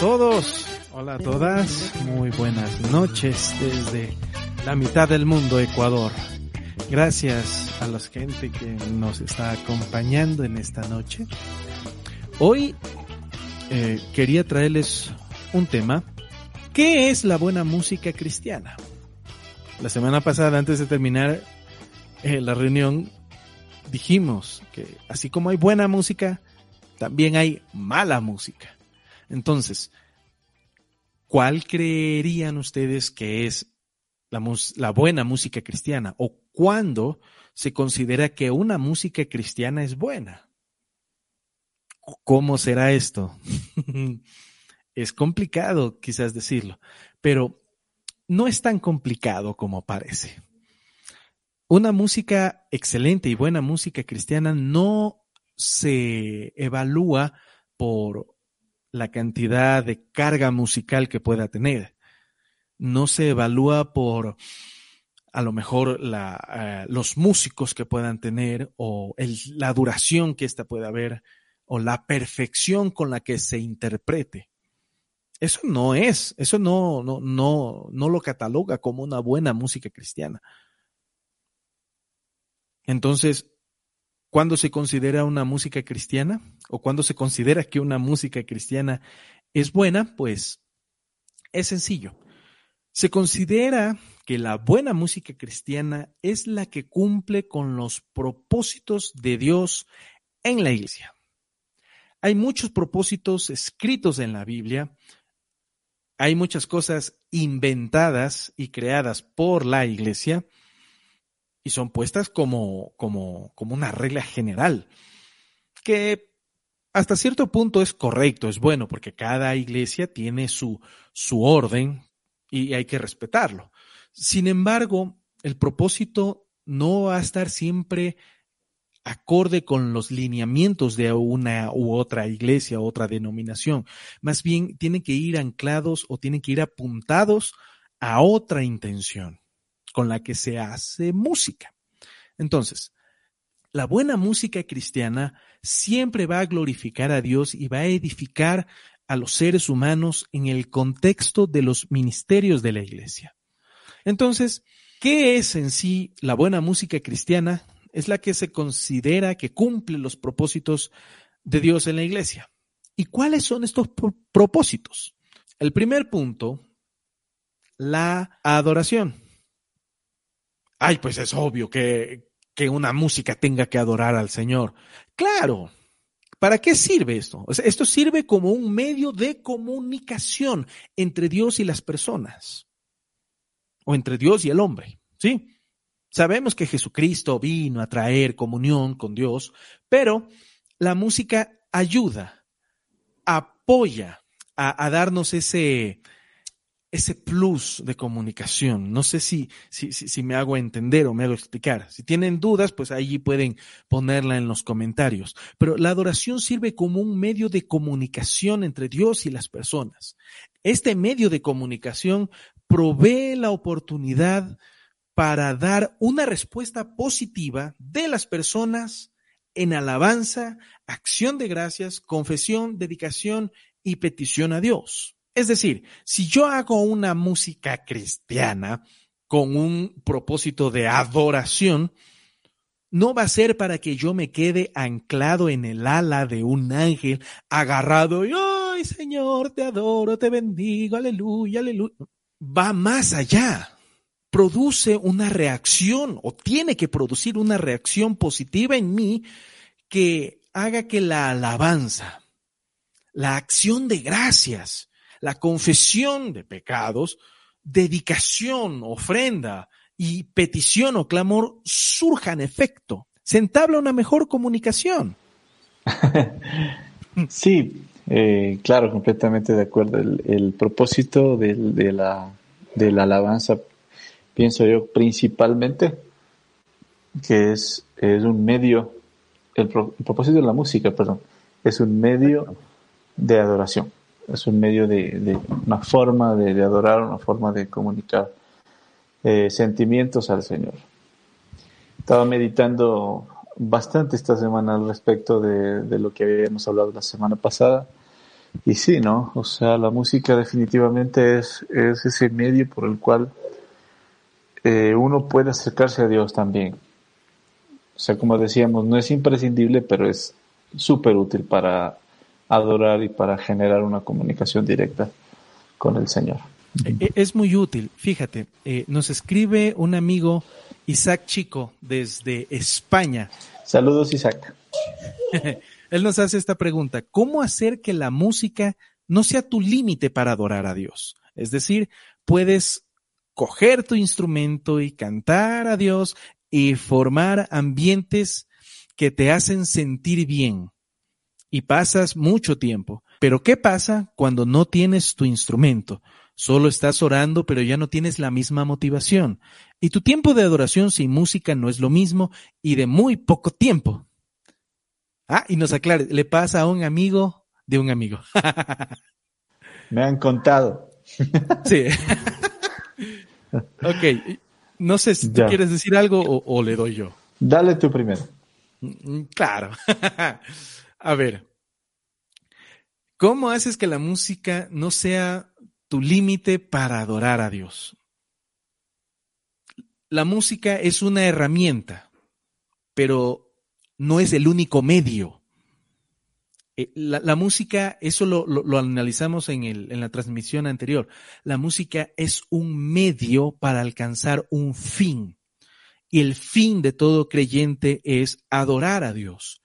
todos, hola a todas, muy buenas noches desde la mitad del mundo, Ecuador. Gracias a la gente que nos está acompañando en esta noche. Hoy eh, quería traerles un tema. ¿Qué es la buena música cristiana? La semana pasada, antes de terminar eh, la reunión, dijimos que así como hay buena música, también hay mala música. Entonces, ¿cuál creerían ustedes que es la, buena música cristiana? ¿O cuándo se considera que una música cristiana es buena? ¿Cómo será esto? es complicado quizás decirlo, pero no es tan complicado como parece. Una música excelente y buena música cristiana no se evalúa por la cantidad de carga musical que pueda tener. No se evalúa por a lo mejor la, eh, los músicos que puedan tener o la duración que ésta pueda haber o la perfección con la que se interprete. Eso no es, eso no, no, no, no lo cataloga como una buena música cristiana. Entonces, ¿Cuándo se considera una música cristiana? ¿O cuándo se considera que una música cristiana es buena? Pues es sencillo. Se considera que la buena música cristiana es la que cumple con los propósitos de Dios en la iglesia. Hay muchos propósitos escritos en la Biblia, hay muchas cosas inventadas y creadas por la iglesia, y son puestas como, como, como una regla general, que hasta cierto punto es correcto, es bueno, porque cada iglesia tiene su, su orden y hay que respetarlo. Sin embargo, el propósito no va a estar siempre acorde con los lineamientos de una u otra iglesia, otra denominación. Más bien tienen que ir anclados o tienen que ir apuntados a otra intención con la que se hace música. Entonces, la buena música cristiana siempre va a glorificar a Dios y va a edificar a los seres humanos en el contexto de los ministerios de la iglesia. Entonces, ¿qué es en sí la buena música cristiana? Es la que se considera que cumple los propósitos de Dios en la iglesia. ¿Y cuáles son estos propósitos? El primer punto, la adoración. Ay, pues es obvio que, que una música tenga que adorar al Señor. Claro. ¿Para qué sirve esto? esto sirve como un medio de comunicación entre Dios y las personas. O entre Dios y el hombre. ¿Sí? Sabemos que Jesucristo vino a traer comunión con Dios, pero la música ayuda, apoya a, a darnos ese, ese plus de comunicación. No sé si, si, si, me hago entender o me hago explicar. Si tienen dudas, pues allí pueden ponerla en los comentarios. Pero la adoración sirve como un medio de comunicación entre Dios y las personas. Este medio de comunicación provee la oportunidad para dar una respuesta positiva de las personas en alabanza, acción de gracias, confesión, dedicación y petición a Dios. Es decir, si yo hago una música cristiana con un propósito de adoración, no va a ser para que yo me quede anclado en el ala de un ángel, agarrado y, ay Señor, te adoro, te bendigo, aleluya, aleluya. Va más allá. Produce una reacción o tiene que producir una reacción positiva en mí que haga que la alabanza, la acción de gracias, la confesión de pecados, dedicación, ofrenda y petición o clamor surjan efecto. Se entabla una mejor comunicación. sí, eh, claro, completamente de acuerdo. El, propósito de, la, de la alabanza, pienso yo principalmente, que es, es un medio, el, el propósito de la música, perdón, es un medio de adoración es un medio de, una forma de, adorar, una forma de comunicar eh, sentimientos al Señor. Estaba meditando bastante esta semana al respecto de, lo que habíamos hablado la semana pasada y sí, ¿no? O sea, la música definitivamente es, es ese medio por el cual eh, uno puede acercarse a Dios también. O sea, como decíamos, no es imprescindible, pero es súper útil para adorar y para generar una comunicación directa con el Señor. E, e, es muy útil. Fíjate, eh, nos escribe un amigo Isaac Chico desde España. Saludos, Isaac. Él nos hace esta pregunta, ¿cómo hacer que la música no sea tu límite para adorar a Dios? Es decir, puedes coger tu instrumento y cantar a Dios y formar ambientes que te hacen sentir bien. Y pasas mucho tiempo. Pero ¿qué pasa cuando no tienes tu instrumento? Solo estás orando, pero ya no tienes la misma motivación. Y tu tiempo de adoración sin música no es lo mismo y de muy poco tiempo. Ah, y nos aclare, le pasa a un amigo de un amigo. Me han contado. Sí. ok, no sé si tú quieres decir algo o, le doy yo. Dale tú primero. Mm, claro. a ver, ¿cómo haces que la música no sea tu límite para adorar a Dios? La música es una herramienta, pero no es el único medio. Eh, la, música, eso lo, analizamos en, el, en la transmisión anterior, la música es un medio para alcanzar un fin. Y el fin de todo creyente es adorar a Dios.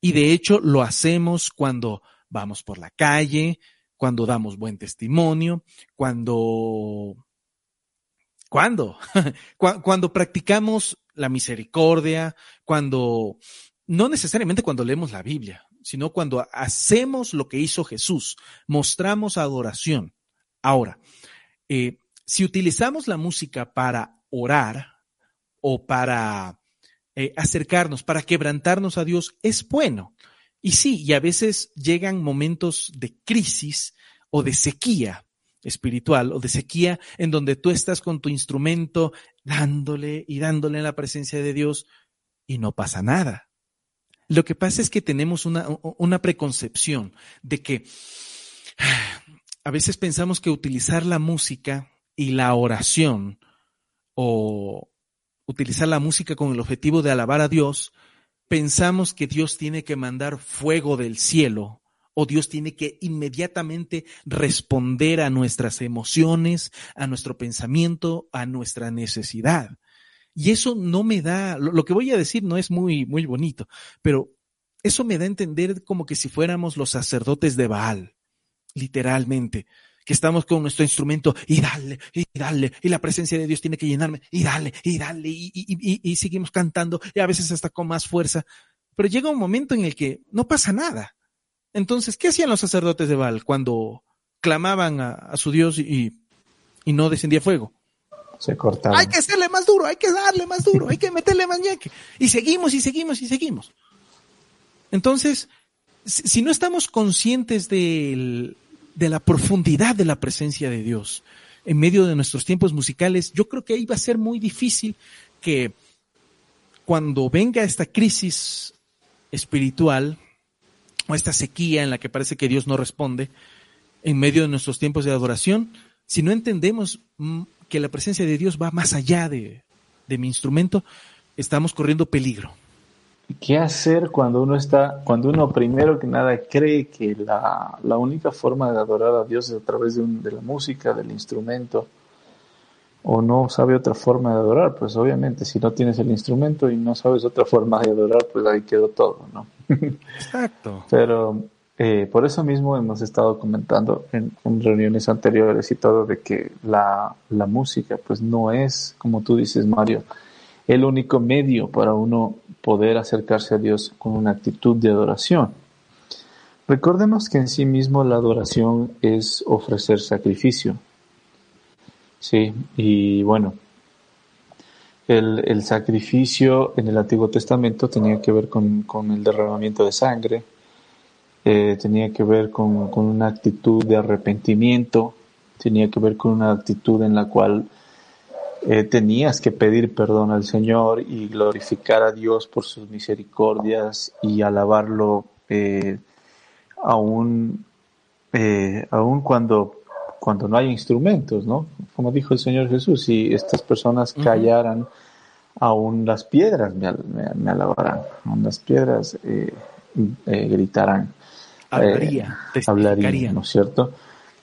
Y de hecho lo hacemos cuando vamos por la calle, cuando damos buen testimonio, cuando... ¿Cuándo? cuando practicamos la misericordia, cuando, no necesariamente cuando leemos la Biblia, sino cuando hacemos lo que hizo Jesús, mostramos adoración. Ahora, eh, si utilizamos la música para orar o para eh, acercarnos, para quebrantarnos a Dios, es bueno. Y sí, y a veces llegan momentos de crisis o de sequía espiritual o de sequía en donde tú estás con tu instrumento dándole y dándole en la presencia de Dios y no pasa nada. Lo que pasa es que tenemos una, una preconcepción de que a veces pensamos que utilizar la música y la oración o utilizar la música con el objetivo de alabar a Dios, pensamos que Dios tiene que mandar fuego del cielo o Dios tiene que inmediatamente responder a nuestras emociones, a nuestro pensamiento, a nuestra necesidad. Y eso no me da, lo, que voy a decir no es muy, muy bonito, pero eso me da a entender como que si fuéramos los sacerdotes de Baal, literalmente, que estamos con nuestro instrumento y dale, y dale, y la presencia de Dios tiene que llenarme, y dale, y dale, y, y, y seguimos cantando, y a veces hasta con más fuerza. Pero llega un momento en el que no pasa nada. Entonces, ¿qué hacían los sacerdotes de Baal cuando clamaban a, su Dios y, no descendía fuego? Se cortaban. Hay que hacerle más duro, hay que darle más duro, hay que meterle más ñeque. Y seguimos y seguimos y seguimos. Entonces, si, no estamos conscientes de la profundidad de la presencia de Dios en medio de nuestros tiempos musicales, yo creo que ahí va a ser muy difícil que cuando venga esta crisis espiritual, o esta sequía en la que parece que Dios no responde en medio de nuestros tiempos de adoración, si no entendemos mm, que la presencia de Dios va más allá de, mi instrumento, estamos corriendo peligro. ¿Qué hacer cuando uno está, cuando uno primero que nada cree que la, única forma de adorar a Dios es a través de, de la música, del instrumento? o no sabe otra forma de adorar, pues obviamente si no tienes el instrumento y no sabes otra forma de adorar, pues ahí quedó todo, ¿no? Exacto. Pero eh, por eso mismo hemos estado comentando en, reuniones anteriores y todo de que la, la, música pues no es, como tú dices Mario, el único medio para uno poder acercarse a Dios con una actitud de adoración. Recordemos que en sí mismo la adoración es ofrecer sacrificio, Sí, y bueno, el, el, sacrificio en el Antiguo Testamento tenía que ver con, con el derramamiento de sangre, eh, tenía que ver con, con, una actitud de arrepentimiento, tenía que ver con una actitud en la cual eh, tenías que pedir perdón al Señor y glorificar a Dios por sus misericordias y alabarlo eh, aún eh, aun cuando, cuando no hay instrumentos, ¿no? Como dijo el Señor Jesús, si estas personas callaran, aún las piedras me, me, alabarán, aún las piedras eh, eh, gritarán. Hablaría, hablaría, ¿no es cierto?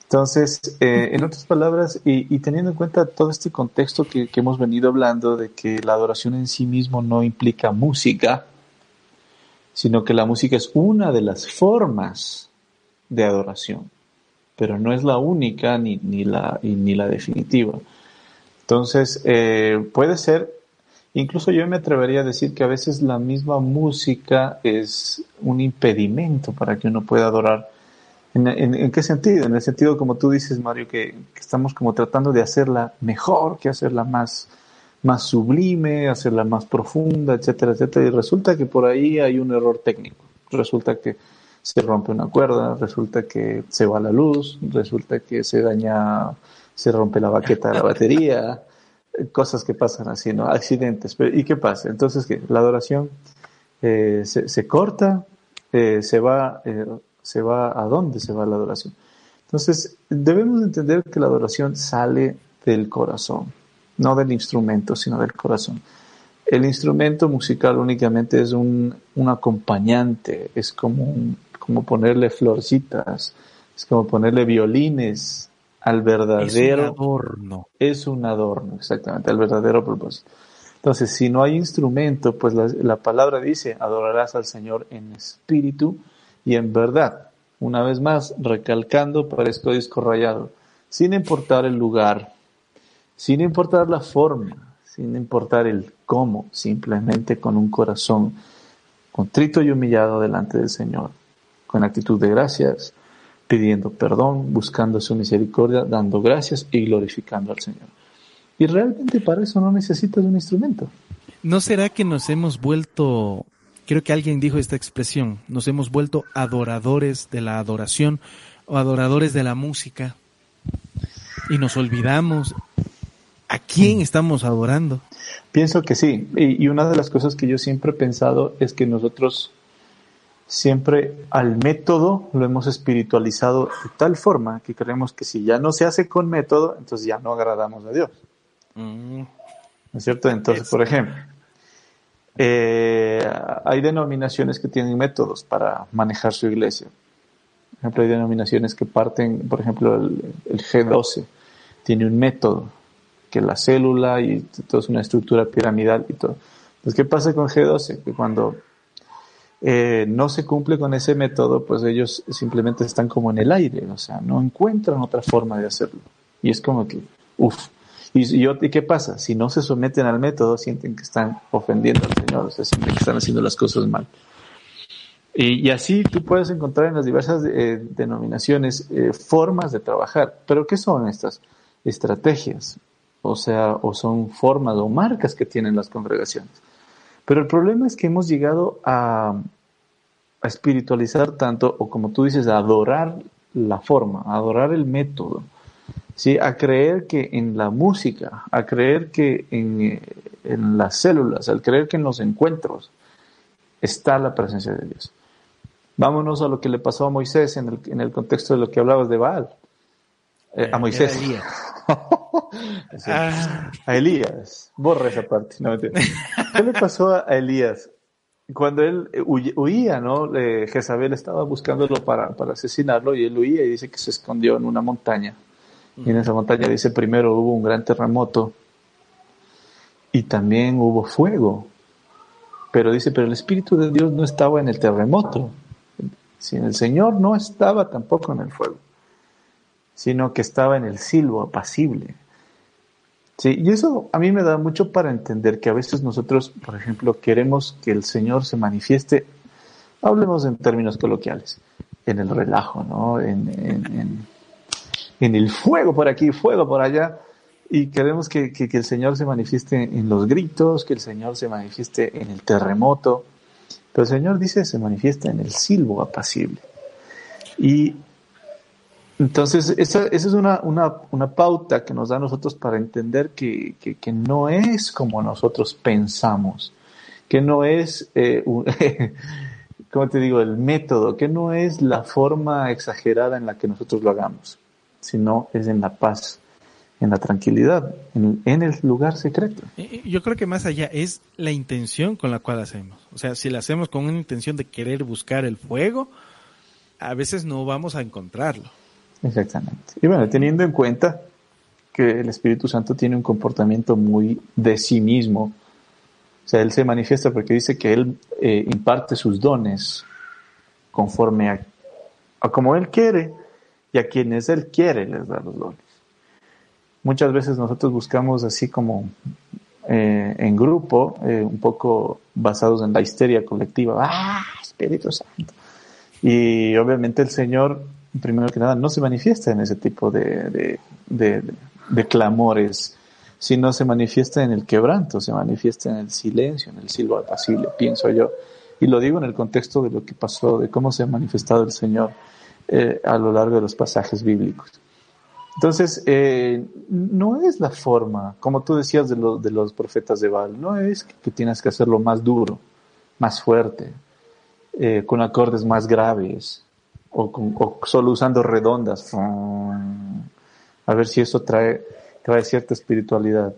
Entonces, en otras palabras, y, teniendo en cuenta todo este contexto que, hemos venido hablando de que la adoración en sí mismo no implica música, sino que la música es una de las formas de adoración, pero no es la única ni, ni, la, ni la definitiva. Entonces, eh, puede ser, incluso yo me atrevería a decir que a veces la misma música es un impedimento para que uno pueda adorar. ¿En, qué sentido? En el sentido, como tú dices, Mario, que, estamos como tratando de hacerla mejor, que hacerla más, más sublime, hacerla más profunda, etcétera, etcétera. Y resulta que por ahí hay un error técnico. Resulta que se rompe una cuerda, resulta que se va la luz, resulta que se daña, se rompe la baqueta de la batería, cosas que pasan así, ¿no? Accidentes. ¿Y qué pasa? Entonces, ¿qué? La adoración eh, se, corta, eh, se va, eh, se va, ¿a dónde se va la adoración? Entonces, debemos entender que la adoración sale del corazón, no del instrumento, sino del corazón. El instrumento musical únicamente es un, un acompañante, es como un, como ponerle florcitas, es como ponerle violines al verdadero. Es un adorno. Es un adorno, exactamente, al verdadero propósito. Entonces, si no hay instrumento, pues la, palabra dice, adorarás al Señor en espíritu y en verdad. Una vez más, recalcando para esto disco rayado, sin importar el lugar, sin importar la forma, sin importar el cómo, simplemente con un corazón contrito y humillado delante del Señor con actitud de gracias, pidiendo perdón, buscando su misericordia, dando gracias y glorificando al Señor. Y realmente para eso no necesitas un instrumento. ¿No será que nos hemos vuelto, creo que alguien dijo esta expresión, nos hemos vuelto adoradores de la adoración o adoradores de la música y nos olvidamos a quién estamos adorando? Pienso que sí. Y, una de las cosas que yo siempre he pensado es que nosotros siempre al método lo hemos espiritualizado de tal forma que creemos que si ya no se hace con método, entonces ya no agradamos a Dios. Mm. ¿No es cierto? Entonces, por ejemplo, eh, hay denominaciones que tienen métodos para manejar su iglesia. Por ejemplo, hay denominaciones que parten, por ejemplo, el, el G12 tiene un método, que la célula y todo es una estructura piramidal y todo. Entonces, ¿qué pasa con G12? Que cuando eh, no se cumple con ese método, pues ellos simplemente están como en el aire, o sea, no encuentran otra forma de hacerlo. Y es como que, uff. Y, y, qué pasa? Si no se someten al método, sienten que están ofendiendo Señor, o sea, sienten que están haciendo las cosas mal. Y, así tú puedes encontrar en las diversas eh, denominaciones eh, formas de trabajar. Pero ¿qué son estas? Estrategias, o sea, o son formas o marcas que tienen las congregaciones. Pero el problema es que hemos llegado a, espiritualizar tanto, o como tú dices, a adorar la forma, adorar el método, ¿sí? a creer que en la música, a creer que en, en las células, al creer que en los encuentros está la presencia de Dios. Vámonos a lo que le pasó a Moisés en el, en el contexto de lo que hablabas de Baal. Eh, a Moisés. Ah. A Elías. Borra esa parte. ¿Qué le pasó a Elías? Cuando él huía, ¿no? Jezabel estaba buscándolo para, para asesinarlo y él huía y dice que se escondió en una montaña. Y en esa montaña dice primero hubo un gran terremoto y también hubo fuego. Pero dice, pero el Espíritu de Dios no estaba en el terremoto. Si el Señor no estaba tampoco en el fuego, sino que estaba en el silbo apacible. Sí, y eso a mí me da mucho para entender que a veces nosotros, por ejemplo, queremos que el Señor se manifieste, hablemos en términos coloquiales, en el relajo, ¿no? En, en, en, el fuego por aquí, fuego por allá, y queremos que, el Señor se manifieste en los gritos, que el Señor se manifieste en el terremoto, pero el Señor dice se manifiesta en el silbo apacible. Y entonces, esa, esa es una, pauta que nos da a nosotros para entender que, no es como nosotros pensamos, que no es, eh, como te digo, el método, que no es la forma exagerada en la que nosotros lo hagamos, sino es en la paz, en la tranquilidad, en, el lugar secreto. Yo creo que más allá es la intención con la cual hacemos. O sea, si la hacemos con una intención de querer buscar el fuego, a veces no vamos a encontrarlo. Exactamente. Y bueno, teniendo en cuenta que el Espíritu Santo tiene un comportamiento muy de sí mismo, o sea, Él se manifiesta porque dice que Él eh, imparte sus dones conforme a, a como Él quiere y a quienes Él quiere les da los dones. Muchas veces nosotros buscamos así como eh, en grupo, eh, un poco basados en la histeria colectiva. ¡Ah, Espíritu Santo! Y obviamente el Señor, primero que nada, no se manifiesta en ese tipo de, clamores si no se manifiesta en el quebranto, se manifiesta en el silencio, en el silbo apacible, pienso yo. Y lo digo en el contexto de lo que pasó, de cómo se ha manifestado el Señor eh, a lo largo de los pasajes bíblicos. Entonces, eh, no es la forma, como tú decías de, de los profetas de Baal, no es que, tienes que hacerlo más duro, más fuerte, eh, con acordes más graves, o, o solo usando redondas, a ver si eso trae trae cierta espiritualidad.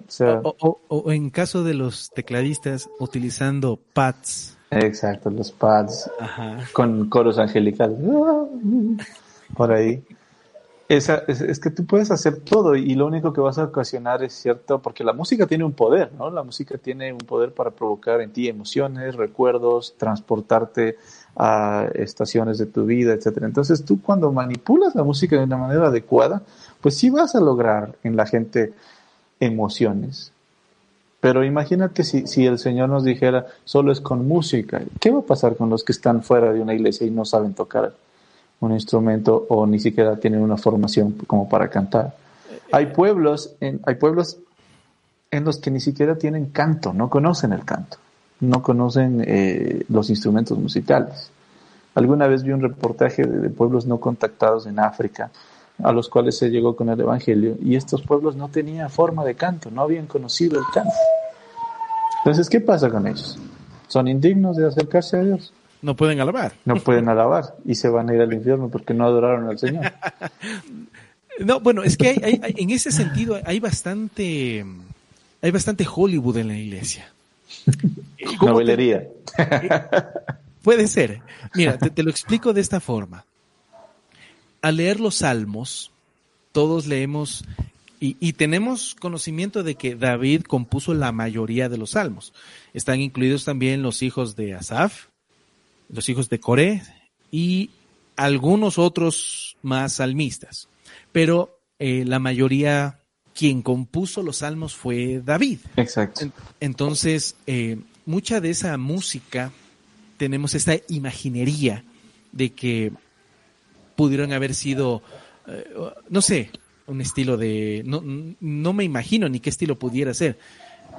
O, en caso de los tecladistas, utilizando pads. Exacto, los pads con coros angelicales. Por ahí. Esa, es, que tú puedes hacer todo y lo único que vas a ocasionar es cierto, porque la música tiene un poder, ¿no? La música tiene un poder para provocar en ti emociones, recuerdos, transportarte a estaciones de tu vida, etcétera. Entonces tú cuando manipulas la música de una manera adecuada, pues sí vas a lograr en la gente emociones. Pero imagínate si, si el Señor nos dijera solo es con música, ¿qué va a pasar con los que están fuera de una iglesia y no saben tocar un instrumento o ni siquiera tienen una formación como para cantar? Hay pueblos, en, hay pueblos en los que ni siquiera tienen canto, no conocen el canto, no conocen eh, los instrumentos musicales. Alguna vez vi un reportaje de pueblos no contactados en África a los cuales se llegó con el Evangelio, y estos pueblos no tenían forma de canto, no habían conocido el canto. Entonces, ¿qué pasa con ellos? ¿Son indignos de acercarse a Dios? No pueden alabar. No pueden alabar y se van a ir al infierno porque no adoraron al Señor. no, bueno, es que hay, en ese sentido hay bastante, hay bastante Hollywood en la iglesia. Novelería. puede ser. Mira, te lo explico de esta forma al leer los salmos, todos leemos y, tenemos conocimiento de que David compuso la mayoría de los salmos. Están incluidos también los hijos de Asaf, los hijos de Coré y algunos otros más salmistas. Pero eh, la mayoría, quien compuso los salmos fue David. Exacto. Entonces, eh, mucha de esa música, tenemos esta imaginería de que pudieron haber sido, eh, no sé, un estilo de, no, no me imagino ni qué estilo pudiera ser.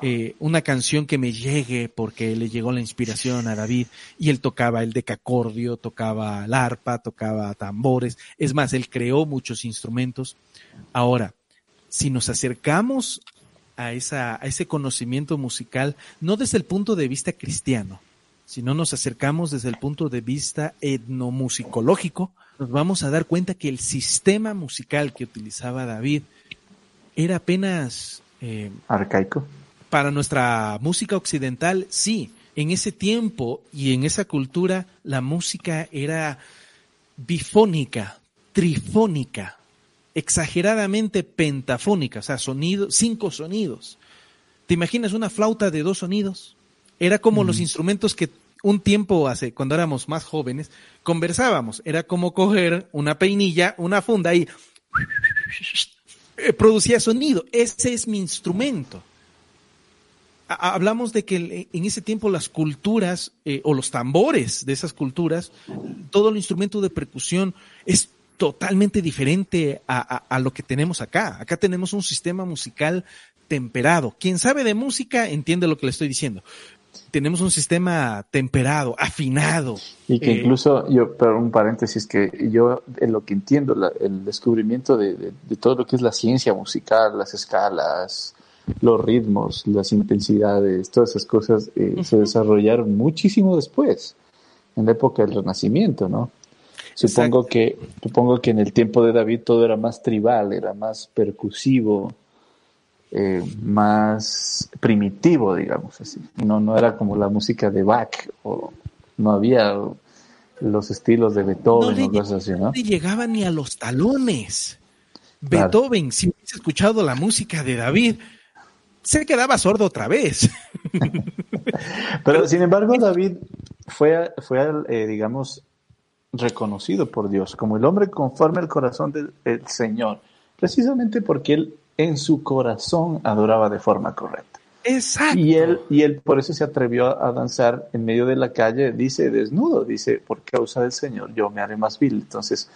Eh, una canción que me llegue porque le llegó la inspiración a David y él tocaba el decacordio, tocaba el arpa, tocaba tambores. Es más, él creó muchos instrumentos. Ahora, si nos acercamos a, esa, a ese conocimiento musical, no desde el punto de vista cristiano, sino nos acercamos desde el punto de vista etnomusicológico, nos vamos a dar cuenta que el sistema musical que utilizaba David era apenas... Eh, Arcaico. Para nuestra música occidental, sí. En ese tiempo y en esa cultura, la música era bifónica, trifónica, exageradamente pentafónica, o sea, sonidos, cinco sonidos. ¿Te imaginas una flauta de dos sonidos? Era como los instrumentos que un tiempo hace, cuando éramos más jóvenes, conversábamos. Era como coger una peinilla, una funda y producía sonido. Ese es mi instrumento. Hablamos de que en ese tiempo las culturas eh, o los tambores de esas culturas, todo el instrumento de percusión es totalmente diferente a, lo que tenemos acá. Acá tenemos un sistema musical temperado. Quien sabe de música entiende lo que le estoy diciendo tenemos un sistema temperado, afinado. Y que eh, incluso, yo, pero un paréntesis, que yo en lo que entiendo, el descubrimiento de, todo lo que es la ciencia musical, las escalas, los ritmos, las intensidades, todas esas cosas eh, se desarrollaron muchísimo después. en la época del Renacimiento, ¿no? Supongo que, supongo que en el tiempo de David todo era más tribal, era más percusivo, eh, más primitivo, digamos así. No, no era como la música de Bach, o no había los estilos de Beethoven o cosas así, ¿no? No llegaba ni a los talones. Beethoven, si hubiese escuchado la música de David, se quedaba sordo otra vez. Pero sin embargo, David fue, fue eh, digamos, reconocido por Dios como el hombre conforme al corazón del Señor, precisamente porque él en su corazón adoraba de forma correcta. Exacto. Y él, y él por eso se atrevió a danzar en medio de la calle, dice desnudo, dice, por causa del Señor yo me haré más vil. Entonces,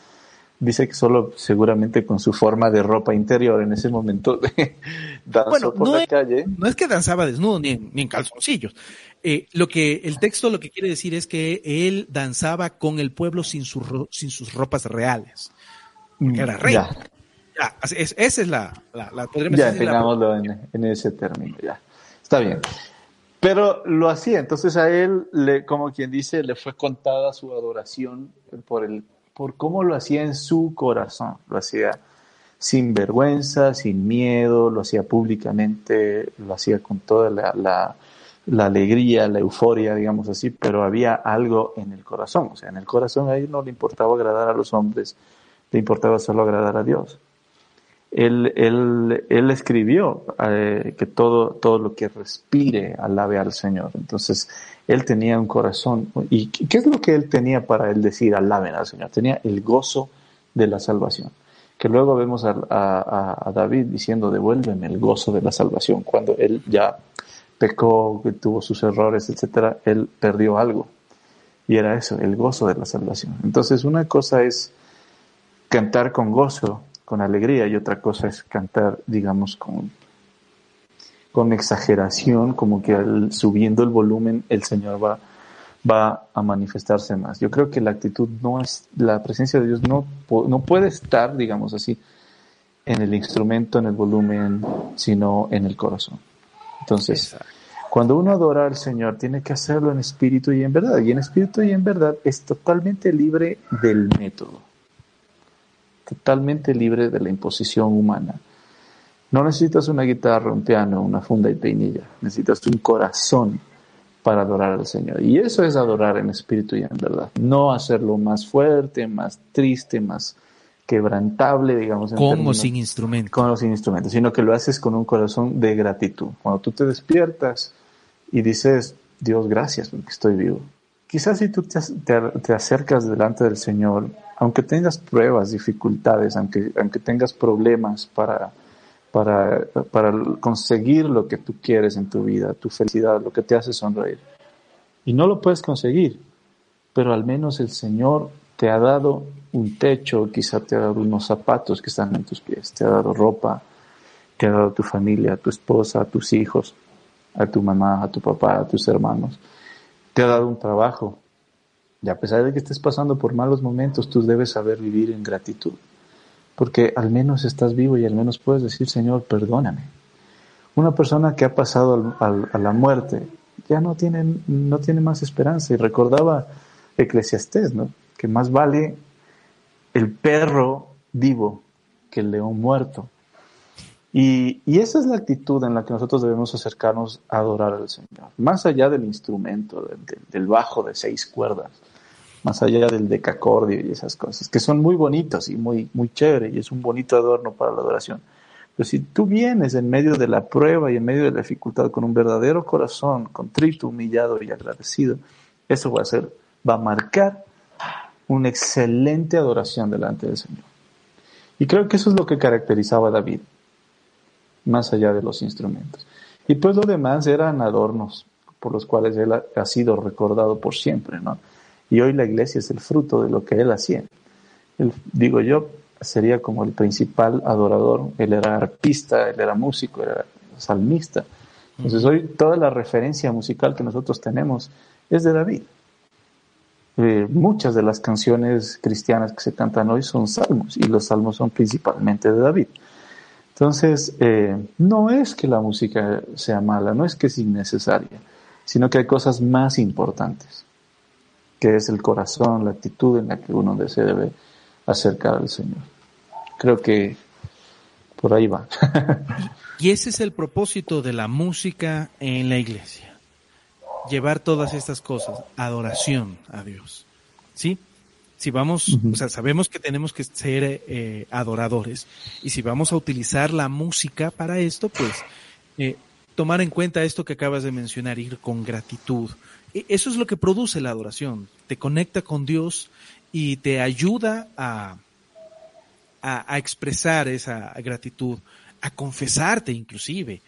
dice que solo seguramente con su forma de ropa interior en ese momento danzó por la calle. No es que danzaba desnudo ni en, calzoncillos. Eh, lo que el texto lo que quiere decir es que él danzaba con el pueblo sin, sin sus ropas reales. Porque era rey. Ya, esa es la, la, Ya, tengámoslo en, en, ese término, ya. Está bien. Pero lo hacía, entonces a él, le, como quien dice, le fue contada su adoración por, el, por cómo lo hacía en su corazón. Lo hacía sin vergüenza, sin miedo, lo hacía públicamente, lo hacía con toda la, la, la, alegría, la euforia, digamos así, pero había algo en el corazón. O sea, en el corazón a él no le importaba agradar a los hombres, le importaba solo agradar a Dios él, él, él escribió eh, que todo, todo lo que respire alabe al Señor. Entonces, él tenía un corazón. ¿Y qué es lo que él tenía para él decir alaben al Señor? Tenía el gozo de la salvación. Que luego vemos a, a, David diciendo, devuélveme el gozo de la salvación. Cuando él ya pecó, tuvo sus errores, etcétera, él perdió algo. Y era eso, el gozo de la salvación. Entonces, una cosa es cantar con gozo con alegría y otra cosa es cantar, digamos, con, con exageración, como que subiendo el volumen el Señor va, va a manifestarse más. Yo creo que la actitud no es, la presencia de Dios no, no puede estar, digamos así, en el instrumento, en el volumen, sino en el corazón. Entonces, cuando uno adora al Señor, tiene que hacerlo en espíritu y en verdad. Y en espíritu y en verdad es totalmente libre del método totalmente libre de la imposición humana. No necesitas una guitarra, un piano, una funda y peinilla. Necesitas un corazón para adorar al Señor. Y eso es adorar en espíritu y en verdad. No hacerlo más fuerte, más triste, más quebrantable, digamos. con o sin instrumentos. Con o sin instrumentos, sino que lo haces con un corazón de gratitud. Cuando tú te despiertas y dices, Dios, gracias porque estoy vivo. Quizás si tú te, acercas delante del Señor, aunque tengas pruebas, dificultades, aunque, aunque tengas problemas para, para, para conseguir lo que tú quieres en tu vida, tu felicidad, lo que te hace sonreír, y no lo puedes conseguir, pero al menos el Señor te ha dado un techo, quizá te ha dado unos zapatos que están en tus pies, te ha dado ropa, te ha dado tu familia, a tu esposa, a tus hijos, a tu mamá, a tu papá, a tus hermanos te ha dado un trabajo. Y a pesar de que estés pasando por malos momentos, tú debes saber vivir en gratitud. Porque al menos estás vivo y al menos puedes decir, Señor, perdóname. Una persona que ha pasado a la muerte ya no tiene, no tiene más esperanza. Y recordaba Eclesiastés, ¿no? Que más vale el perro vivo que el león muerto. Y, esa es la actitud en la que nosotros debemos acercarnos a adorar al Señor, más allá del instrumento, del, bajo de seis cuerdas, más allá del decacordio y esas cosas, que son muy bonitos y muy, muy chévere y es un bonito adorno para la adoración. Pero si tú vienes en medio de la prueba y en medio de la dificultad con un verdadero corazón, contrito, humillado y agradecido, eso va a ser, va a marcar una excelente adoración delante del Señor. Y creo que eso es lo que caracterizaba a David más allá de los instrumentos. Y pues lo demás eran adornos por los cuales él ha, sido recordado por siempre, ¿no? Y hoy la iglesia es el fruto de lo que él hacía. digo yo, sería como el principal adorador. Él era artista, él era músico, era salmista. Entonces hoy toda la referencia musical que nosotros tenemos es de David. Eh, muchas de las canciones cristianas que se cantan hoy son salmos y los salmos son principalmente de David. Entonces, eh, no es que la música sea mala, no es que es innecesaria, sino que hay cosas más importantes. que es el corazón, la actitud en la que uno se debe acercar al Señor. Creo que por ahí va. y ese es el propósito de la música en la iglesia. Llevar todas estas cosas, adoración a Dios. ¿Sí? Si vamos, o sea, sabemos que tenemos que ser eh, adoradores. Y si vamos a utilizar la música para esto, pues eh, tomar en cuenta esto que acabas de mencionar, ir con gratitud, e, eso es lo que produce la adoración. Te conecta con Dios y te ayuda a, a, expresar esa gratitud, a confesarte inclusive.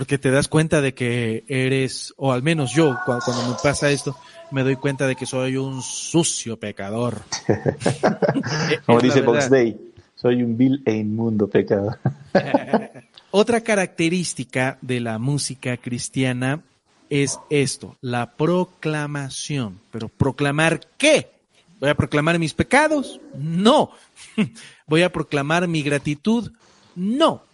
Porque te das cuenta de que eres, o al menos yo, cuando, me pasa esto, me doy cuenta de que soy un sucio pecador. Como dice Box Day, soy un vil e inmundo pecador. Otra característica de la música cristiana es esto, la proclamación. Pero proclamar qué? ¿Voy a proclamar mis pecados? No. ¿Voy a proclamar mi gratitud? No.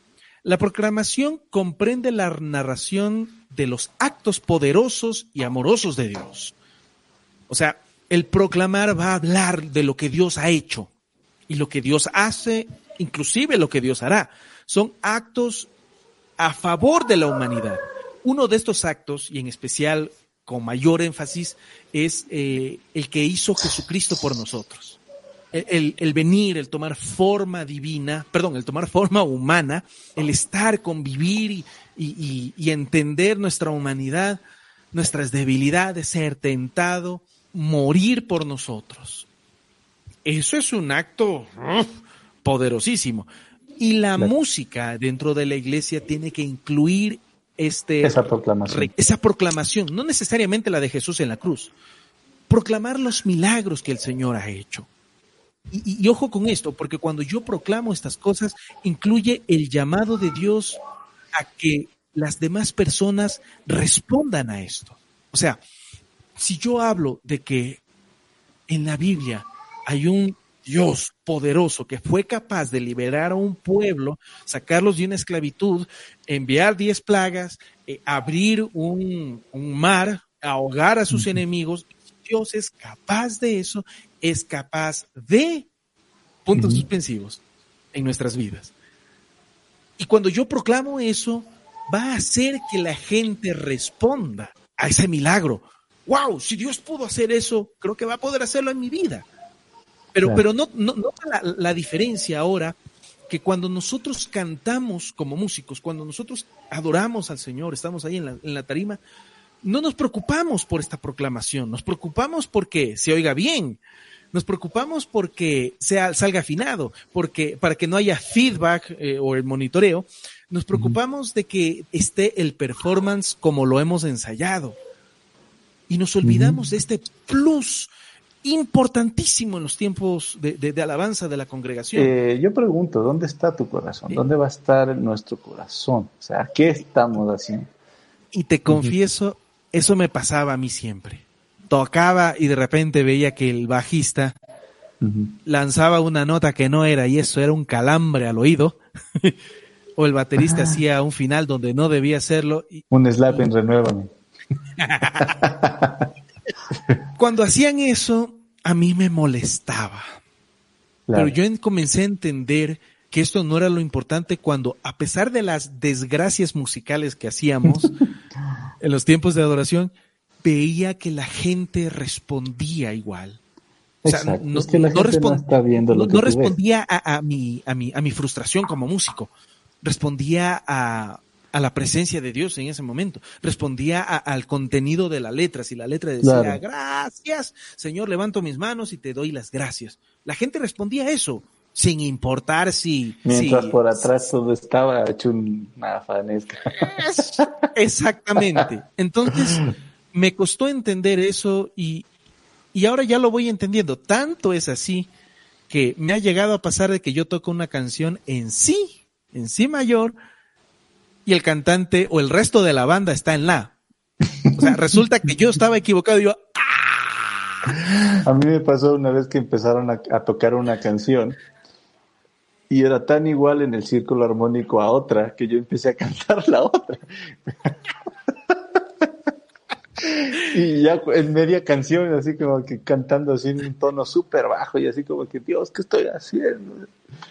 La proclamación comprende la narración de los actos poderosos y amorosos de Dios. O sea, el proclamar va a hablar de lo que Dios ha hecho y lo que Dios hace, inclusive lo que Dios hará. Son actos a favor de la humanidad. Uno de estos actos, y en especial con mayor énfasis, es eh, el que hizo Jesucristo por nosotros. El, venir, el tomar forma divina, perdón, el tomar forma humana, el estar, convivir y, y entender nuestra humanidad, nuestras debilidades, ser tentado, morir por nosotros. Eso es un acto poderosísimo. Y la música dentro de la iglesia tiene que incluir este, esa proclamación. Esa proclamación, no necesariamente la de Jesús en la cruz. Proclamar los milagros que el Señor ha hecho. Y, ojo con esto, porque cuando yo proclamo estas cosas, incluye el llamado de Dios a que las demás personas respondan a esto. O sea, si yo hablo de que en la Biblia hay un Dios poderoso que fue capaz de liberar a un pueblo, sacarlos de una esclavitud, enviar diez plagas, eh, abrir un, mar, ahogar a sus enemigos. Dios es capaz de eso, es capaz de puntos suspensivos en nuestras vidas. Y cuando yo proclamo eso, va a hacer que la gente responda a ese milagro. Wow, si Dios pudo hacer eso, creo que va a poder hacerlo en mi vida. Pero, pero no, no, la, la diferencia ahora que cuando nosotros cantamos como músicos, cuando nosotros adoramos al Señor, estamos ahí en la, en la, tarima, no nos preocupamos por esta proclamación, nos preocupamos porque se oiga bien, nos preocupamos porque sea, salga afinado, porque para que no haya feedback eh, o el monitoreo, nos preocupamos de que esté el performance como lo hemos ensayado. Y nos olvidamos de este plus importantísimo en los tiempos de, alabanza de la congregación. Eh, yo pregunto, ¿dónde está tu corazón? ¿Dónde va a estar nuestro corazón? O sea, ¿qué estamos haciendo? Y te confieso, eso me pasaba a mí siempre. Tocaba y de repente veía que el bajista lanzaba una nota que no era y eso era un calambre al oído. o el baterista hacía un final donde no debía hacerlo. un slap en renuévame. Cuando hacían eso, a mí me molestaba. Pero yo comencé a entender que esto no era lo importante cuando, a pesar de las desgracias musicales que hacíamos en los tiempos de adoración, veía que la gente respondía igual. O sea, no, respondía a, mi, a, mi, a mi frustración como músico, respondía a, a la presencia de Dios en ese momento. Respondía al contenido de la letra. Si la letra decía, gracias, Señor, levanto mis manos y te doy las gracias. La gente respondía a eso, sin importar si... Mientras por atrás todo estaba hecho una fanesca. Exactamente. Entonces, me costó entender eso y, y ahora ya lo voy entendiendo. Tanto es así que me ha llegado a pasar de que yo toco una canción en sí, en sí mayor, y el cantante o el resto de la banda está en la. O sea, resulta que yo estaba equivocado y yo, ¡ah! A mí me pasó una vez que empezaron a, tocar una canción y era tan igual en el círculo armónico a otra que yo empecé a cantar la otra. Y ya en media canción, así como que cantando así en un tono súper bajo y así como que, Dios, ¿qué estoy haciendo?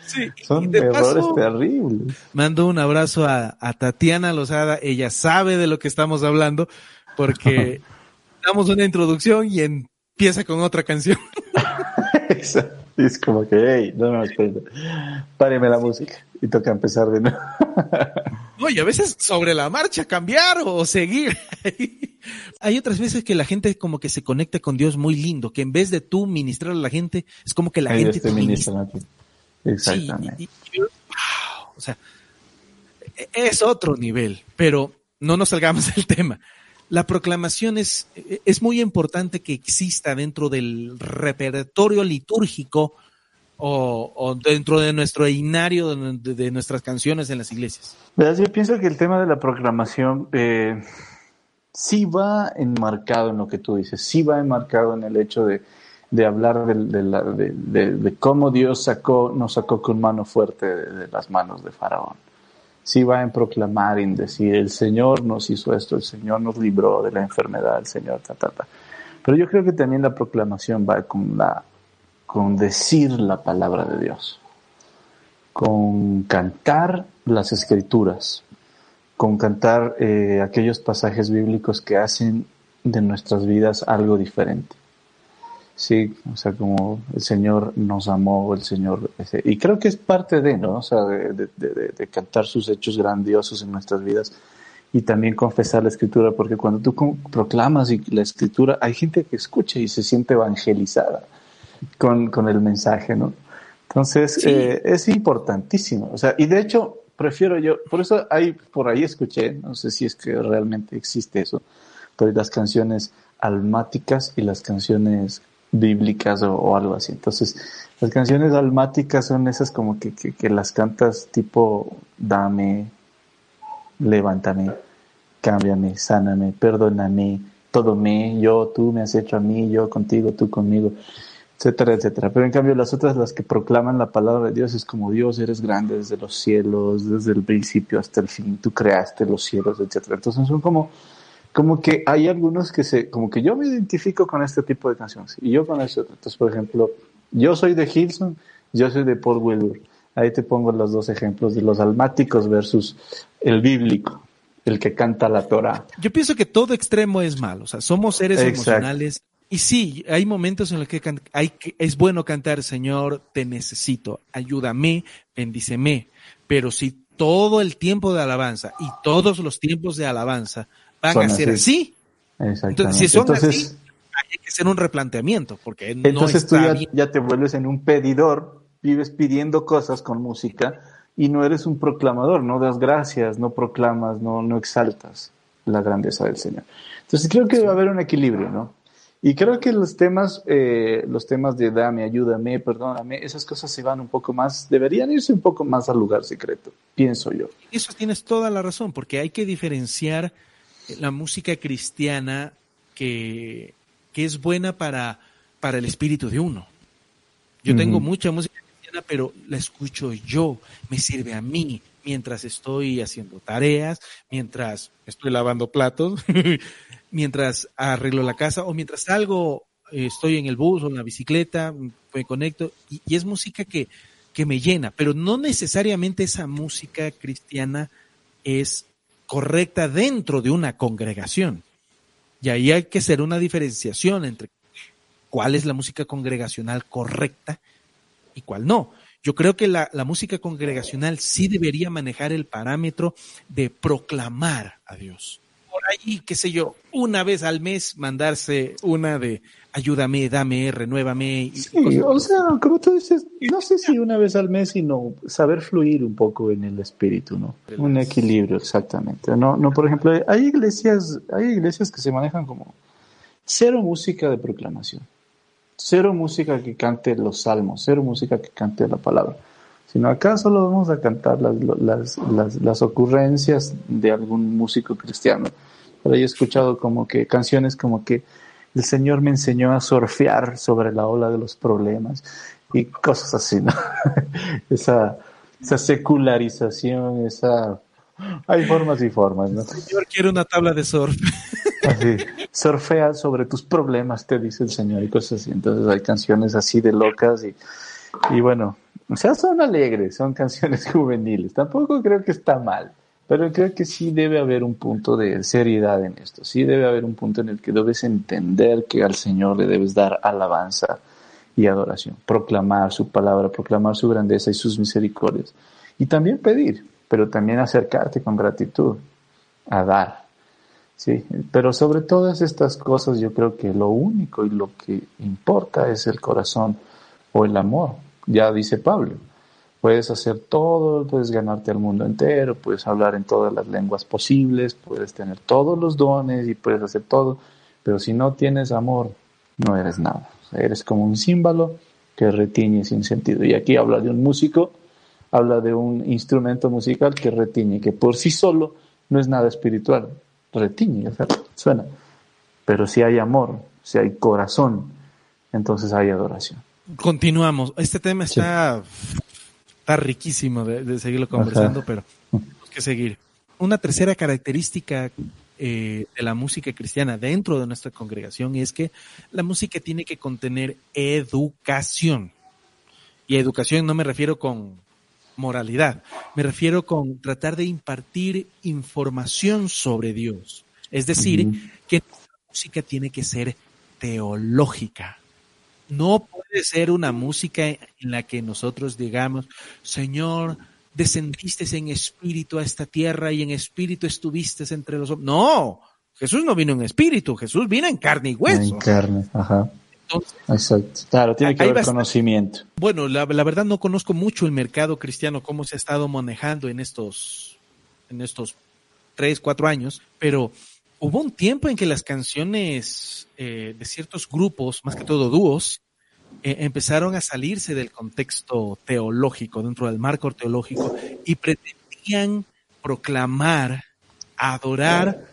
Sí, Son errores terribles. Mando un abrazo a, a, Tatiana Lozada, ella sabe de lo que estamos hablando porque damos una introducción y empieza con otra canción. Exacto. es como que, hey, no, no, espérate, páreme la música y toca empezar de nuevo. No, y a veces sobre la marcha cambiar o seguir. Hay otras veces que la gente como que se conecta con Dios muy lindo, que en vez de tú ministrar a la gente, es como que la gente te ministra. Exactamente. o sea, es otro nivel, pero no nos salgamos del tema. La proclamación es, es muy importante que exista dentro del repertorio litúrgico o, dentro de nuestro inario de, nuestras canciones en las iglesias. Yo pienso que el tema de la proclamación eh, sí va enmarcado en lo que tú dices, sí va enmarcado en el hecho de, hablar de, cómo Dios sacó, nos sacó con mano fuerte de, las manos de Faraón. Sí va en proclamar, en decir, el Señor nos hizo esto, el Señor nos libró de la enfermedad, el Señor, ta, ta, ta. Pero yo creo que también la proclamación va con la con decir la palabra de Dios, con cantar las escrituras, con cantar eh, aquellos pasajes bíblicos que hacen de nuestras vidas algo diferente. Sí, o sea, como el Señor nos amó, el Señor, y creo que es parte de, ¿no? O sea, de, de, cantar sus hechos grandiosos en nuestras vidas y también confesar la escritura, porque cuando tú proclamas la escritura, hay gente que escucha y se siente evangelizada con, con el mensaje, ¿no? Entonces, eh, es importantísimo. O sea, y de hecho, prefiero yo, por eso hay, por ahí escuché, no sé si es que realmente existe eso, pero las canciones almáticas y las canciones bíblicas o, algo así. Entonces, las canciones almáticas son esas como que, que, que, las cantas tipo dame, levántame, cámbiame, sáname, perdóname, todo me, yo, tú me has hecho a mí, yo contigo, tú conmigo etcétera, etcétera. Pero en cambio las otras, las que proclaman la palabra de Dios, es como Dios, eres grande desde los cielos, desde el principio hasta el fin, tú creaste los cielos, etcétera. Entonces son como, como que hay algunos que se, como que yo me identifico con este tipo de canciones y yo con eso. Entonces, por ejemplo, yo soy de Gilson, yo soy de Paul Wilbur. Ahí te pongo los dos ejemplos de los almáticos versus el bíblico el que canta la Torah. Yo pienso que todo extremo es malo, o sea, somos seres emocionales y sí, hay momentos en los que, hay es bueno cantar, Señor, te necesito, ayúdame, bendíceme. Pero si todo el tiempo de alabanza y todos los tiempos de alabanza van a ser así, entonces si son así, hay que hacer un replanteamiento, porque entonces tú ya, te vuelves en un pedidor, vives pidiendo cosas con música y no eres un proclamador, no das gracias, no proclamas, no, no exaltas la grandeza del Señor. Entonces creo que debe haber un equilibrio, ¿no? Y creo que los temas, eh, los temas de dame, ayúdame, perdóname, esas cosas se van un poco más, deberían irse un poco más al lugar secreto, pienso yo. Eso tienes toda la razón, porque hay que diferenciar la música cristiana que, que es buena para, para el espíritu de uno. Yo tengo mucha música cristiana, pero la escucho yo, me sirve a mí, mientras estoy haciendo tareas, mientras estoy lavando platos, mientras arreglo la casa o mientras salgo, eh, estoy en el bus o en la bicicleta, me conecto y, es música que, que me llena, pero no necesariamente esa música cristiana es correcta dentro de una congregación. Y ahí hay que hacer una diferenciación entre cuál es la música congregacional correcta y cuál no. Yo creo que la, la, música congregacional sí debería manejar el parámetro de proclamar a Dios ahí, qué sé yo, una vez al mes mandarse una de ayúdame, dame, renuévame. Sí, o sea, como tú dices, no sé si una vez al mes, sino saber fluir un poco en el espíritu, ¿no? Un equilibrio, exactamente. No, no, por ejemplo, hay iglesias, hay iglesias que se manejan como cero música de proclamación, cero música que cante los salmos, cero música que cante la palabra sino acá solo vamos a cantar las, las, las, las ocurrencias de algún músico cristiano. Pero yo he escuchado como que canciones como que el Señor me enseñó a surfear sobre la ola de los problemas y cosas así, ¿no? esa, esa secularización, esa... Hay formas y formas, ¿no? El Señor quiere una tabla de surf. Así, surfea sobre tus problemas, te dice el Señor y cosas así. Entonces hay canciones así de locas y, y bueno, o sea, son alegres, son canciones juveniles. Tampoco creo que está mal, pero creo que sí debe haber un punto de seriedad en esto. Sí debe haber un punto en el que debes entender que al Señor le debes dar alabanza y adoración, proclamar su palabra, proclamar su grandeza y sus misericordias. Y también pedir, pero también acercarte con gratitud a dar. Sí, pero sobre todas estas cosas yo creo que lo único y lo que importa es el corazón o el amor. Ya dice Pablo, puedes hacer todo, puedes ganarte al mundo entero, puedes hablar en todas las lenguas posibles, puedes tener todos los dones y puedes hacer todo, pero si no tienes amor, no eres nada. eres como un símbolo que retiñe sin sentido. Y aquí habla de un músico, habla de un instrumento musical que retiñe, que por sí solo no es nada espiritual, retiñe, suena. Pero si hay amor, si hay corazón, entonces hay adoración. Continuamos. Este tema está, está riquísimo de, seguirlo conversando, pero tenemos que seguir. Una tercera característica eh, de la música cristiana dentro de nuestra congregación es que la música tiene que contener educación. Y educación no me refiero con moralidad. Me refiero con tratar de impartir información sobre Dios. Es decir, que la música tiene que ser teológica. No puede ser una música en la que nosotros digamos, Señor, descendiste en espíritu a esta tierra y en espíritu estuviste entre los hombres. No, Jesús no vino en espíritu, Jesús vino en carne y hueso. En carne, ajá. Exacto. Claro, tiene que haber conocimiento. Bueno, la, verdad no conozco mucho el mercado cristiano, cómo se ha estado manejando en estos, en estos tres, cuatro años, pero hubo un tiempo en que las canciones eh, de ciertos grupos, más que todo dúos, eh, empezaron a salirse del contexto teológico, dentro del marco teológico, y pretendían proclamar, adorar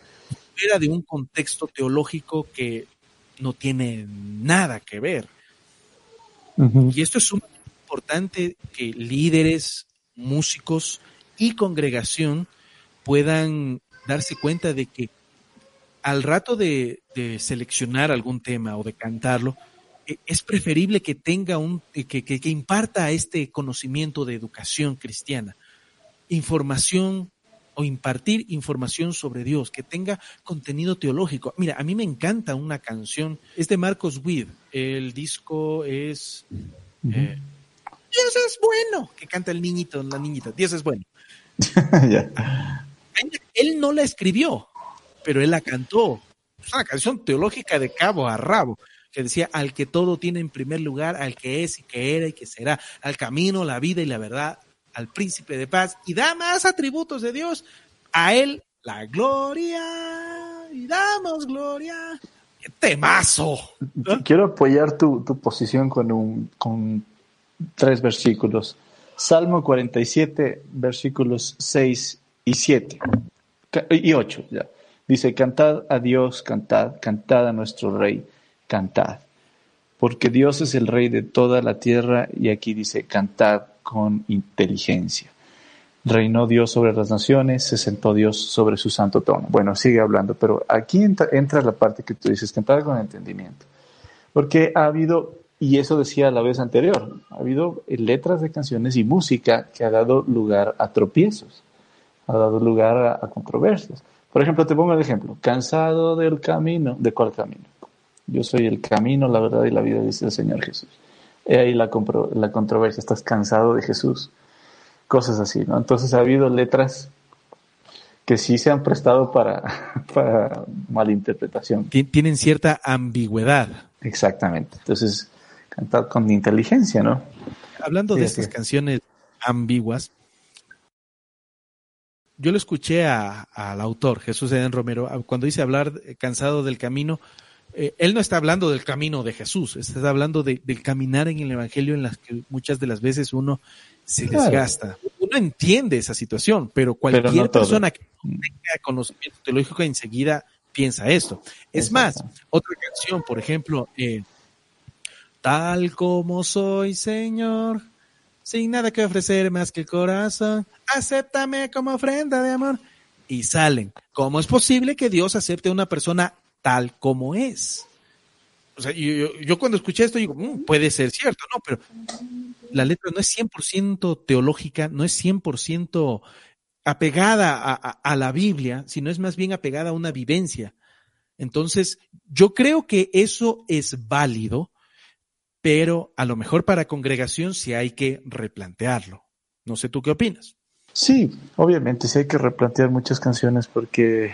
fuera de un contexto teológico que no tiene nada que ver. Y esto es muy importante que líderes, músicos y congregación puedan darse cuenta de que al rato de, seleccionar algún tema o de cantarlo, e, es preferible que tenga un, que, que, que imparta este conocimiento de educación cristiana, información o impartir información sobre Dios, que tenga contenido teológico. Mira, a mí me encanta una canción, es de Marcos Witt, el disco es eh, Dios es bueno, que canta el niñito, la niñita, Dios es bueno. Él no la escribió, pero él la cantó. Es una canción teológica de cabo a rabo que decía al que todo tiene en primer lugar, al que es y que era y que será, al camino, la vida y la verdad, al príncipe de paz y da más atributos de Dios. A él la gloria y damos gloria. ¡Qué temazo! Quiero apoyar tu, posición con, un, con tres versículos. Salmo 47, versículos 6 y 7 y 8. Ya. Dice, cantad a Dios, cantad, cantad a nuestro Rey, cantad. Porque Dios es el Rey de toda la tierra y aquí dice, cantad con inteligencia. Reinó Dios sobre las naciones, se sentó Dios sobre su santo trono. Bueno, sigue hablando, pero aquí entra, la parte que tú dices, cantar con entendimiento. Porque ha habido, y eso decía la vez anterior, ha habido letras de canciones y música que ha dado lugar a tropiezos, ha dado lugar a, controversias. Por ejemplo, te pongo el ejemplo, cansado del camino, ¿de cuál camino? Yo soy el camino, la verdad y la vida, dice el Señor Jesús. He ahí la, la controversia, estás cansado de Jesús, cosas así, ¿no? Entonces ha habido letras que sí se han prestado para, para malinterpretación. Tienen cierta ambigüedad. Exactamente. Entonces, cantar con inteligencia, ¿no? Hablando de estas canciones ambiguas, yo lo escuché al autor, Jesús Eden Romero, cuando dice hablar cansado del camino, eh, él no está hablando del camino de Jesús, está hablando del caminar en el Evangelio en las que muchas de las veces uno se desgasta. Uno entiende esa situación, pero cualquier persona que tenga conocimiento teológico enseguida piensa esto. Es más, otra canción, por ejemplo, eh, tal como soy, Señor, sin nada que ofrecer más que el corazón, acéptame como ofrenda de amor. Y salen. ¿Cómo es posible que Dios acepte a una persona tal como es. O sea, yo, cuando escuché esto digo, mm, puede ser cierto, ¿no? Pero la letra no es 100% teológica, no es 100% apegada a, a, la Biblia, sino es más bien apegada a una vivencia. Entonces, yo creo que eso es válido, pero a lo mejor para congregación sí hay que replantearlo. No sé tú qué opinas. Sí, obviamente sí hay que replantear muchas canciones porque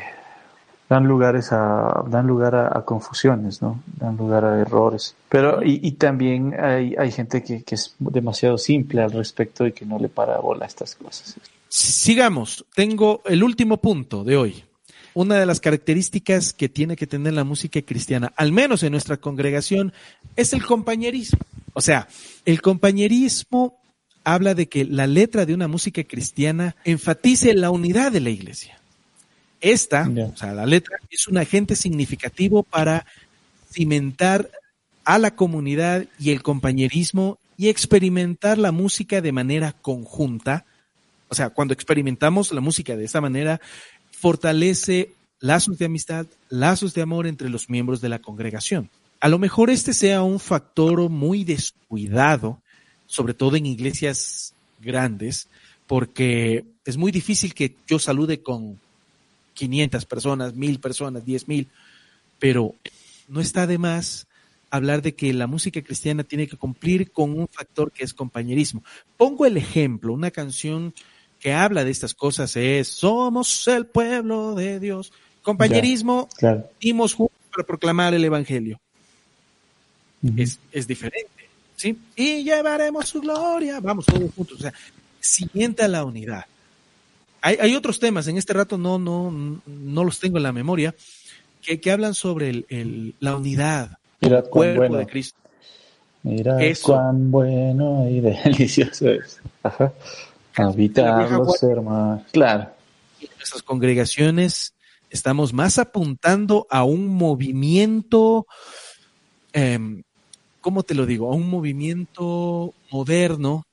dan lugares a dan lugar a, confusiones, ¿no? Dan lugar a errores. Pero y, y también hay, hay gente que, que, es demasiado simple al respecto y que no le para bola a estas cosas. Sigamos. Tengo el último punto de hoy. Una de las características que tiene que tener la música cristiana, al menos en nuestra congregación, es el compañerismo. O sea, el compañerismo habla de que la letra de una música cristiana enfatice la unidad de la iglesia. Esta, o sea, la letra es un agente significativo para cimentar a la comunidad y el compañerismo y experimentar la música de manera conjunta. O sea, cuando experimentamos la música de esta manera, fortalece lazos de amistad, lazos de amor entre los miembros de la congregación. A lo mejor este sea un factor muy descuidado sobre todo en iglesias grandes, porque es muy difícil que yo salude con 500 personas, 1000 personas, 10.000, pero no está de más hablar de que la música cristiana tiene que cumplir con un factor que es compañerismo. Pongo el ejemplo, una canción que habla de estas cosas es Somos el pueblo de Dios. Compañerismo, dimos juntos para proclamar el Evangelio. es, es diferente. ¿sí? Y llevaremos su gloria. Vamos todos juntos. O sea, sienta la unidad. Hay, hay, otros temas, en este rato no, no, no los tengo en la memoria, que, que hablan sobre el, el, la unidad, Mira el cuerpo de Cristo. Mira cuán bueno y delicioso es. Ajá. Habitar los hermanos. Claro. En nuestras congregaciones estamos más apuntando a un movimiento eh, ¿cómo te lo digo? A un movimiento moderno,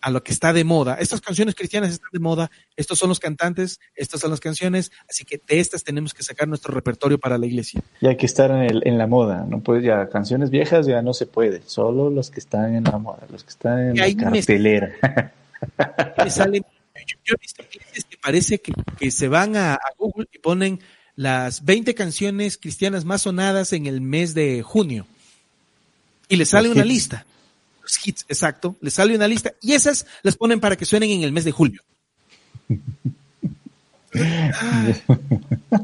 a lo que está de moda. Estas canciones cristianas están de moda, estos son los cantantes, estas son las canciones, así que de estas tenemos que sacar nuestro repertorio para la iglesia. Y hay que estar en, el, en la moda, no puedes ya, canciones viejas ya no se puede, solo los que están en la moda, los que están en la cartelera. yo, he visto que parece que, se van a, a Google y ponen las 20 canciones cristianas más sonadas en el mes de junio y le sale una lista. Los hits, exacto. Le sale una lista y esas las ponen para que suenen en el mes de julio.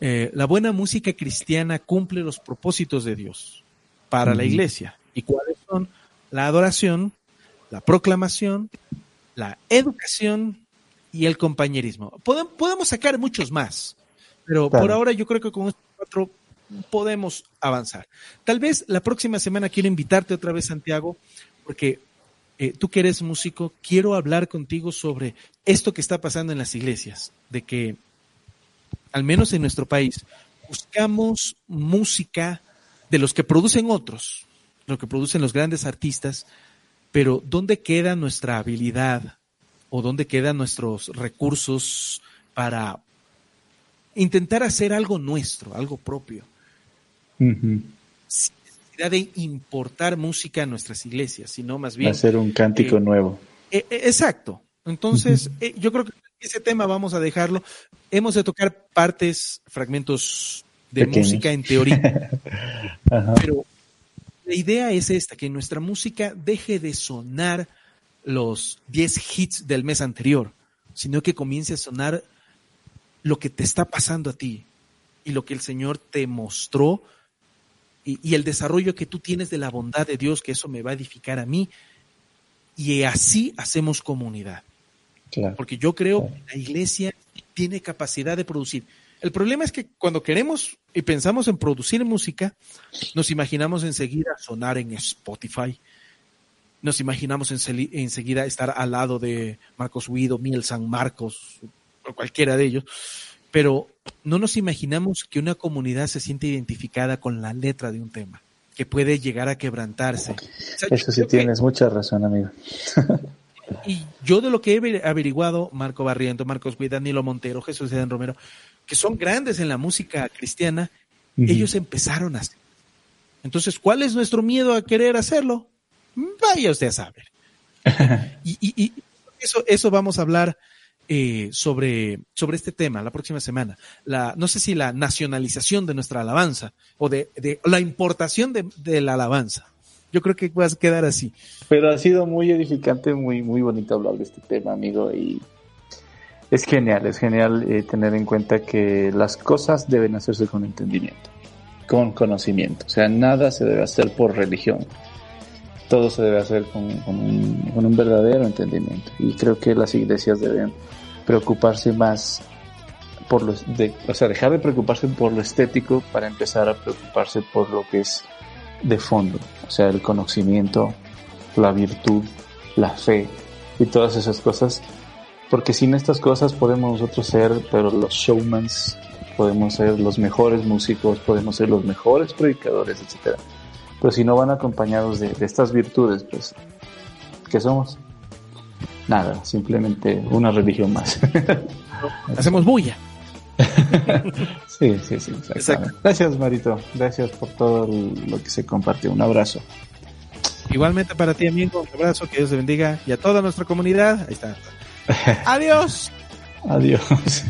Eh, la buena música cristiana cumple los propósitos de Dios para la iglesia. ¿Y cuáles son? La adoración, la proclamación, la educación y el compañerismo. Podemos, sacar muchos más, pero por ahora yo creo que con estos cuatro podemos avanzar. Tal vez la próxima semana quiero invitarte otra vez, Santiago, porque eh, tú que eres músico, quiero hablar contigo sobre esto que está pasando en las iglesias, de que, al menos en nuestro país, buscamos música de los que producen otros, lo que producen los grandes artistas, pero ¿dónde queda nuestra habilidad o dónde quedan nuestros recursos para intentar hacer algo nuestro, algo propio? sin necesidad de importar música a nuestras iglesias, sino más bien... Hacer un cántico eh, nuevo. Eh, eh, exacto. Entonces, yo creo que ese tema vamos a dejarlo. Hemos de tocar partes, fragmentos de música en teoría. Pero la idea es esta, que nuestra música deje de sonar los 10 hits del mes anterior, sino que comience a sonar lo que te está pasando a ti y lo que el Señor te mostró y, el desarrollo que tú tienes de la bondad de Dios, que eso me va a edificar a mí. Y así hacemos comunidad. Porque yo creo que la iglesia tiene capacidad de producir. El problema es que cuando queremos y pensamos en producir música, nos imaginamos enseguida sonar en Spotify, nos imaginamos enseguida estar al lado de Marcos Guido, Miel San Marcos, o cualquiera de ellos, pero no nos imaginamos que una comunidad se siente identificada con la letra de un tema, que puede llegar a quebrantarse. Eso sí tienes mucha razón, amigo. Y yo de lo que he averiguado, Marco Barriento, Marcos Guida, Danilo Montero, Jesús Edén Romero, que son grandes en la música cristiana, ellos empezaron así. Entonces, ¿cuál es nuestro miedo a querer hacerlo? Vaya usted a saber. y, eso, eso vamos a hablar eh, sobre, sobre este tema la próxima semana. La, no sé si la nacionalización de nuestra alabanza o de, de la importación de, de, la alabanza. Yo creo que va a quedar así. Pero ha sido muy edificante, muy, muy bonito hablar de este tema, amigo, y es genial, es genial eh, tener en cuenta que las cosas deben hacerse con entendimiento, con conocimiento. O sea, nada se debe hacer por religión. Todo se debe hacer con, con, un, con un verdadero entendimiento. Y creo que las iglesias deben preocuparse más por lo, de, o sea, dejar de preocuparse por lo estético para empezar a preocuparse por lo que es de fondo, o sea, el conocimiento, la virtud, la fe y todas esas cosas, porque sin estas cosas podemos nosotros ser, pero los showmans, podemos ser los mejores músicos, podemos ser los mejores predicadores, etcétera. Pero si no van acompañados de, de estas virtudes, pues, ¿qué somos? Nada, simplemente una religión más. Hacemos bulla. sí, sí, sí, exacto. Gracias, Marito. Gracias por todo lo que se compartió. Un abrazo. Igualmente para ti, amigo. Un abrazo, que Dios te bendiga y a toda nuestra comunidad. Ahí está. Adiós. Adiós.